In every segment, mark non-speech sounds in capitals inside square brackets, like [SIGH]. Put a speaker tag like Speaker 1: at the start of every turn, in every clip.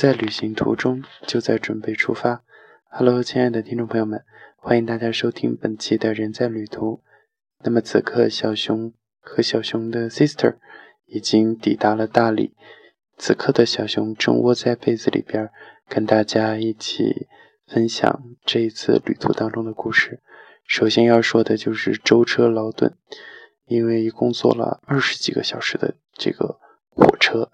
Speaker 1: 在旅行途中，就在准备出发。Hello，亲爱的听众朋友们，欢迎大家收听本期的人在旅途。那么此刻，小熊和小熊的 sister 已经抵达了大理。此刻的小熊正窝在被子里边，跟大家一起分享这一次旅途当中的故事。首先要说的就是舟车劳顿，因为一共坐了二十几个小时的这个火车。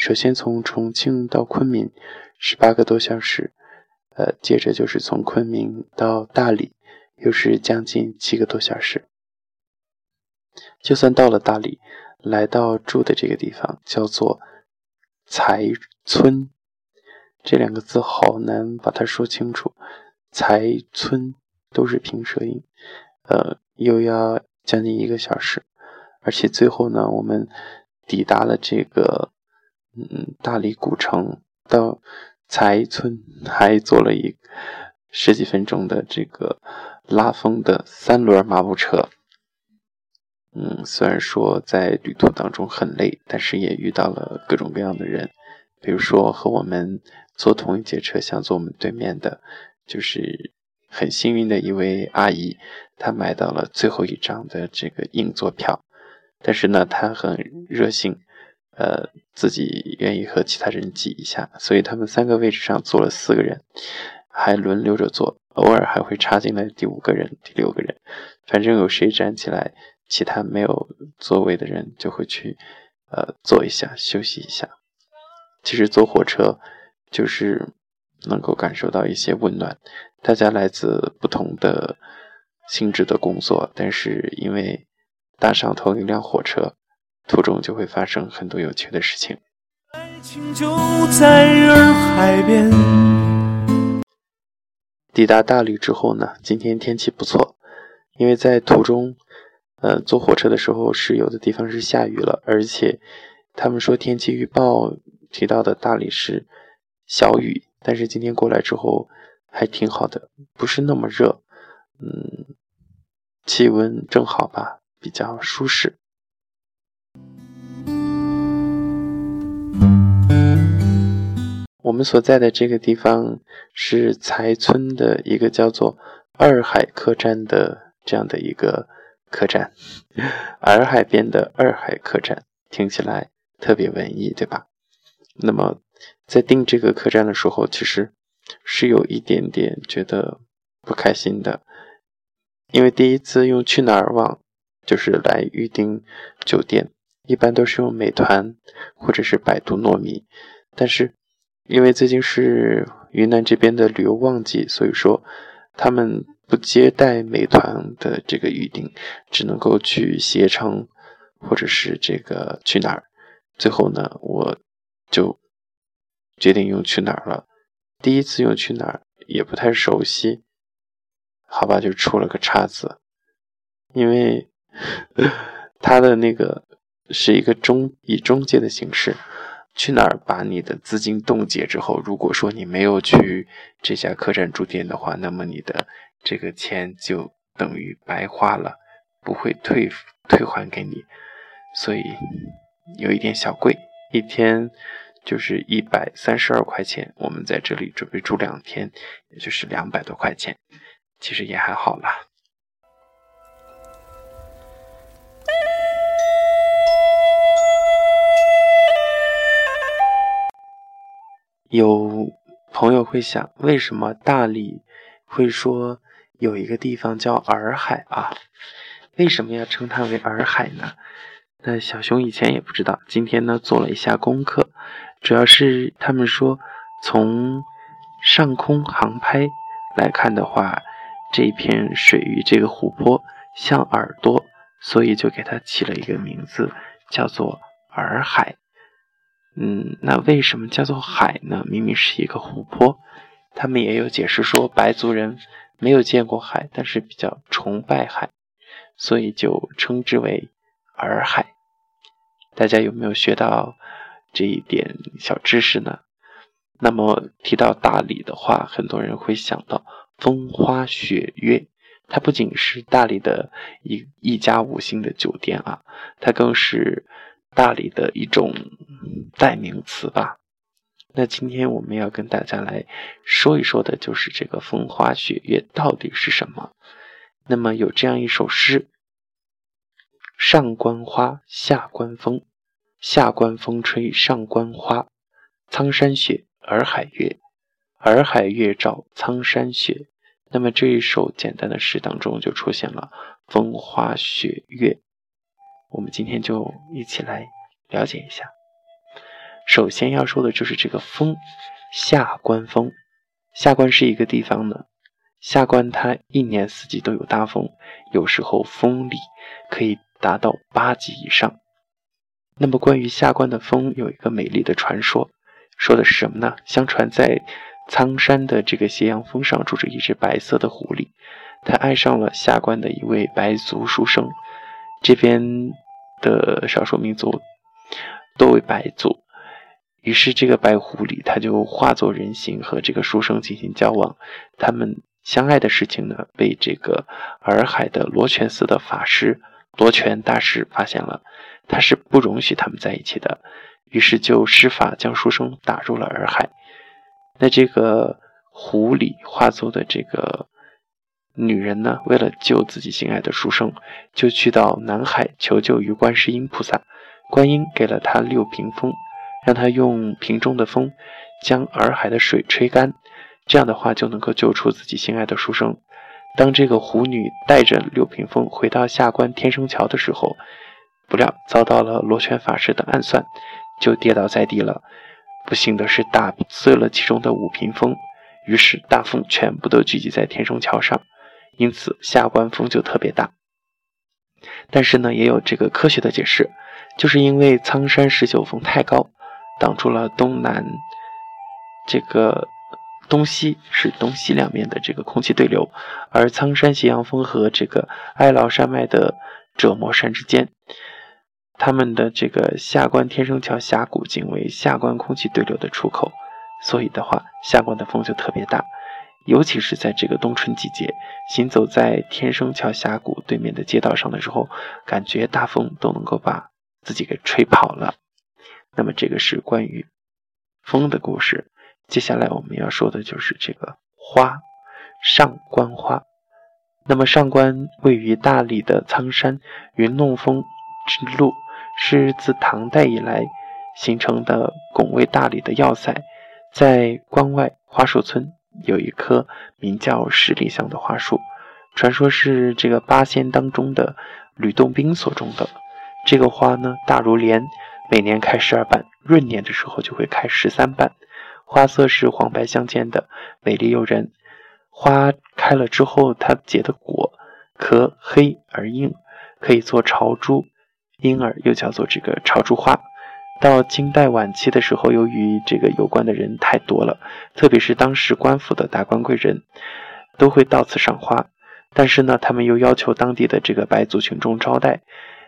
Speaker 1: 首先从重庆到昆明，十八个多小时，呃，接着就是从昆明到大理，又是将近七个多小时。就算到了大理，来到住的这个地方叫做才村，这两个字好难把它说清楚。才村都是平舌音，呃，又要将近一个小时，而且最后呢，我们抵达了这个嗯大理古城，到才村还坐了一十几分钟的这个拉风的三轮马步车。嗯，虽然说在旅途当中很累，但是也遇到了各种各样的人，比如说和我们坐同一节车厢坐我们对面的，就是很幸运的一位阿姨，她买到了最后一张的这个硬座票，但是呢，她很热心，呃，自己愿意和其他人挤一下，所以他们三个位置上坐了四个人，还轮流着坐，偶尔还会插进来第五个人、第六个人，反正有谁站起来。其他没有座位的人就会去，呃，坐一下休息一下。其实坐火车就是能够感受到一些温暖。大家来自不同的性质的工作，但是因为搭上同一辆火车，途中就会发生很多有趣的事情。爱情就在洱海边。抵达大理之后呢，今天天气不错，因为在途中。呃，坐火车的时候是有的地方是下雨了，而且他们说天气预报提到的大理是小雨，但是今天过来之后还挺好的，不是那么热，嗯，气温正好吧，比较舒适。我们所在的这个地方是才村的一个叫做二海客栈的这样的一个。客栈，[LAUGHS] 洱海边的洱海客栈，听起来特别文艺，对吧？那么在订这个客栈的时候，其实是有一点点觉得不开心的，因为第一次用去哪儿网就是来预订酒店，一般都是用美团或者是百度糯米，但是因为最近是云南这边的旅游旺季，所以说他们。不接待美团的这个预订，只能够去携程，或者是这个去哪儿。最后呢，我就决定用去哪儿了。第一次用去哪儿也不太熟悉，好吧，就出了个岔子。因为 [LAUGHS] 他的那个是一个中以中介的形式，去哪儿把你的资金冻结之后，如果说你没有去这家客栈住店的话，那么你的。这个钱就等于白花了，不会退退还给你，所以有一点小贵，一天就是一百三十二块钱。我们在这里准备住两天，也就是两百多块钱，其实也还好啦。有朋友会想，为什么大理会说？有一个地方叫洱海啊，为什么要称它为洱海呢？那小熊以前也不知道，今天呢做了一下功课，主要是他们说从上空航拍来看的话，这片水域这个湖泊像耳朵，所以就给它起了一个名字，叫做洱海。嗯，那为什么叫做海呢？明明是一个湖泊。他们也有解释说，白族人。没有见过海，但是比较崇拜海，所以就称之为洱海。大家有没有学到这一点小知识呢？那么提到大理的话，很多人会想到风花雪月，它不仅是大理的一一家五星的酒店啊，它更是大理的一种代名词吧。那今天我们要跟大家来说一说的，就是这个风花雪月到底是什么。那么有这样一首诗：上观花，下观风，下观风吹上观花。苍山雪，洱海月，洱海月照苍山雪。那么这一首简单的诗当中就出现了风花雪月。我们今天就一起来了解一下。首先要说的就是这个风，下关风。下关是一个地方呢，下关它一年四季都有大风，有时候风力可以达到八级以上。那么关于下关的风，有一个美丽的传说，说的是什么呢？相传在苍山的这个斜阳峰上住着一只白色的狐狸，它爱上了下关的一位白族书生。这边的少数民族多为白族。于是，这个白狐狸他就化作人形和这个书生进行交往。他们相爱的事情呢，被这个洱海的罗泉寺的法师罗泉大师发现了，他是不容许他们在一起的。于是就施法将书生打入了洱海。那这个狐狸化作的这个女人呢，为了救自己心爱的书生，就去到南海求救于观世音菩萨。观音给了他六屏风。让他用瓶中的风将洱海的水吹干，这样的话就能够救出自己心爱的书生。当这个狐女带着六屏风回到下关天生桥的时候，不料遭到了罗旋法师的暗算，就跌倒在地了。不幸的是打碎了其中的五屏风，于是大风全部都聚集在天生桥上，因此下关风就特别大。但是呢，也有这个科学的解释，就是因为苍山十九峰太高。挡住了东南，这个东西是东西两面的这个空气对流，而苍山斜阳峰和这个哀牢山脉的折磨山之间，他们的这个下关天生桥峡谷仅为下关空气对流的出口，所以的话，下关的风就特别大，尤其是在这个冬春季节，行走在天生桥峡谷对面的街道上的时候，感觉大风都能够把自己给吹跑了。那么这个是关于风的故事。接下来我们要说的就是这个花，上官花。那么上官位于大理的苍山云弄峰之路，是自唐代以来形成的拱卫大理的要塞。在关外花树村有一棵名叫十里香的花树，传说是这个八仙当中的吕洞宾所种的。这个花呢，大如莲。每年开十二瓣，闰年的时候就会开十三瓣，花色是黄白相间的，美丽诱人。花开了之后，它结的果壳黑而硬，可以做朝珠，因而又叫做这个朝珠花。到金代晚期的时候，由于这个有关的人太多了，特别是当时官府的达官贵人，都会到此赏花，但是呢，他们又要求当地的这个白族群众招待。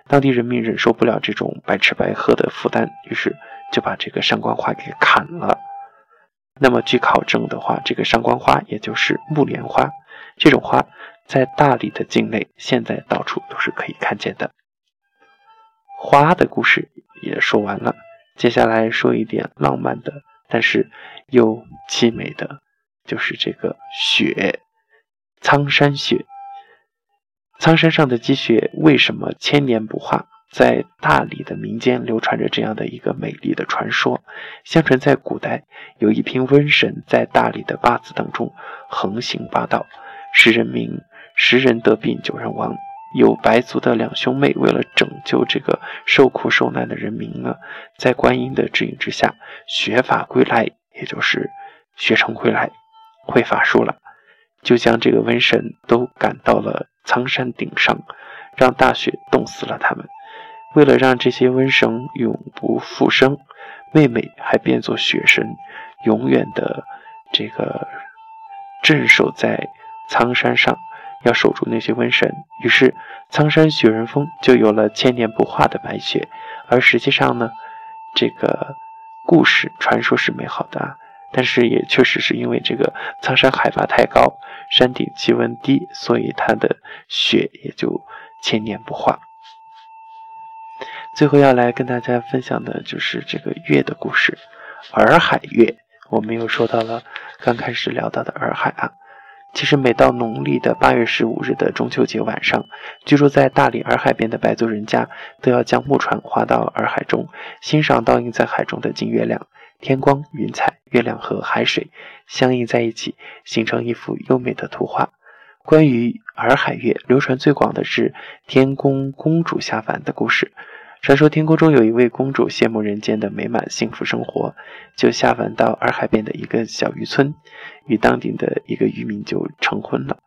Speaker 1: 当地人民忍受不了这种白吃白喝的负担，于是就把这个上官花给砍了。那么据考证的话，这个上官花也就是木莲花，这种花在大理的境内现在到处都是可以看见的。花的故事也说完了，接下来说一点浪漫的，但是又凄美的，就是这个雪，苍山雪。苍山上的积雪为什么千年不化？在大理的民间流传着这样的一个美丽的传说。相传在古代，有一批瘟神在大理的八字当中横行霸道，使人民十人得病九人亡。有白族的两兄妹为了拯救这个受苦受难的人民呢，在观音的指引之下，学法归来，也就是学成归来，会法术了，就将这个瘟神都赶到了。苍山顶上，让大雪冻死了他们。为了让这些瘟神永不复生，妹妹还变作雪神，永远的这个镇守在苍山上，要守住那些瘟神。于是，苍山雪人峰就有了千年不化的白雪。而实际上呢，这个故事传说是美好的。但是也确实是因为这个苍山海拔太高，山顶气温低，所以它的雪也就千年不化。最后要来跟大家分享的就是这个月的故事。洱海月，我们又说到了刚开始聊到的洱海啊。其实每到农历的八月十五日的中秋节晚上，居住在大理洱海边的白族人家都要将木船划到洱海中，欣赏倒映在海中的金月亮。天光、云彩、月亮和海水相映在一起，形成一幅优美的图画。关于洱海月，流传最广的是天宫公主下凡的故事。传说天宫中有一位公主羡慕人间的美满幸福生活，就下凡到洱海边的一个小渔村，与当地的一个渔民就成婚了。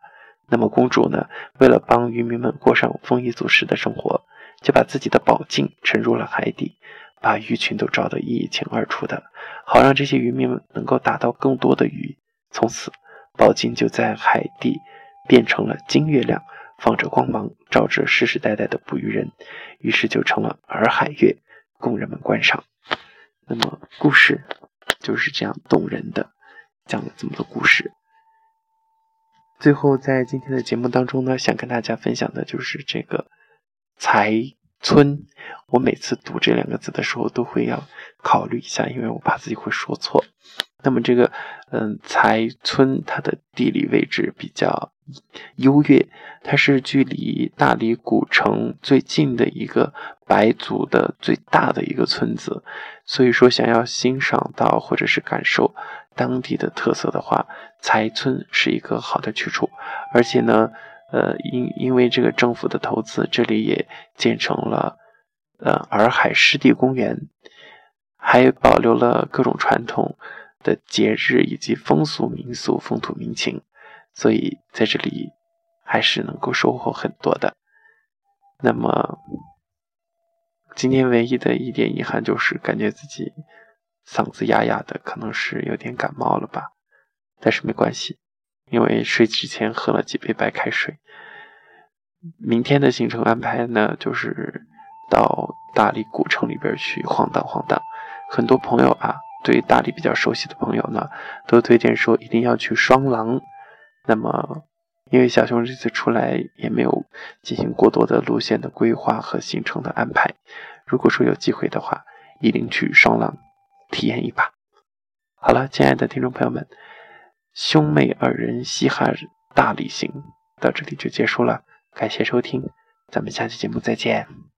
Speaker 1: 那么公主呢，为了帮渔民们过上丰衣足食的生活，就把自己的宝镜沉入了海底，把鱼群都照得一清二楚的，好让这些渔民们能够打到更多的鱼。从此，宝镜就在海底变成了金月亮。放着光芒，照着世世代代的捕鱼人，于是就成了洱海月，供人们观赏。那么故事就是这样动人的，讲了这么多故事。最后，在今天的节目当中呢，想跟大家分享的就是这个才村。我每次读这两个字的时候，都会要考虑一下，因为我怕自己会说错。那么这个，嗯，才村它的地理位置比较优越，它是距离大理古城最近的一个白族的最大的一个村子，所以说想要欣赏到或者是感受当地的特色的话，才村是一个好的去处。而且呢，呃，因因为这个政府的投资，这里也建成了呃洱海湿地公园，还保留了各种传统。的节日以及风俗民俗、风土民情，所以在这里还是能够收获很多的。那么今天唯一的一点遗憾就是感觉自己嗓子哑哑的，可能是有点感冒了吧。但是没关系，因为睡之前喝了几杯白开水。明天的行程安排呢，就是到大理古城里边去晃荡晃荡。很多朋友啊。对大理比较熟悉的朋友呢，都推荐说一定要去双廊。那么，因为小熊这次出来也没有进行过多的路线的规划和行程的安排。如果说有机会的话，一定去双廊体验一把。好了，亲爱的听众朋友们，兄妹二人嘻哈大理行到这里就结束了，感谢收听，咱们下期节目再见。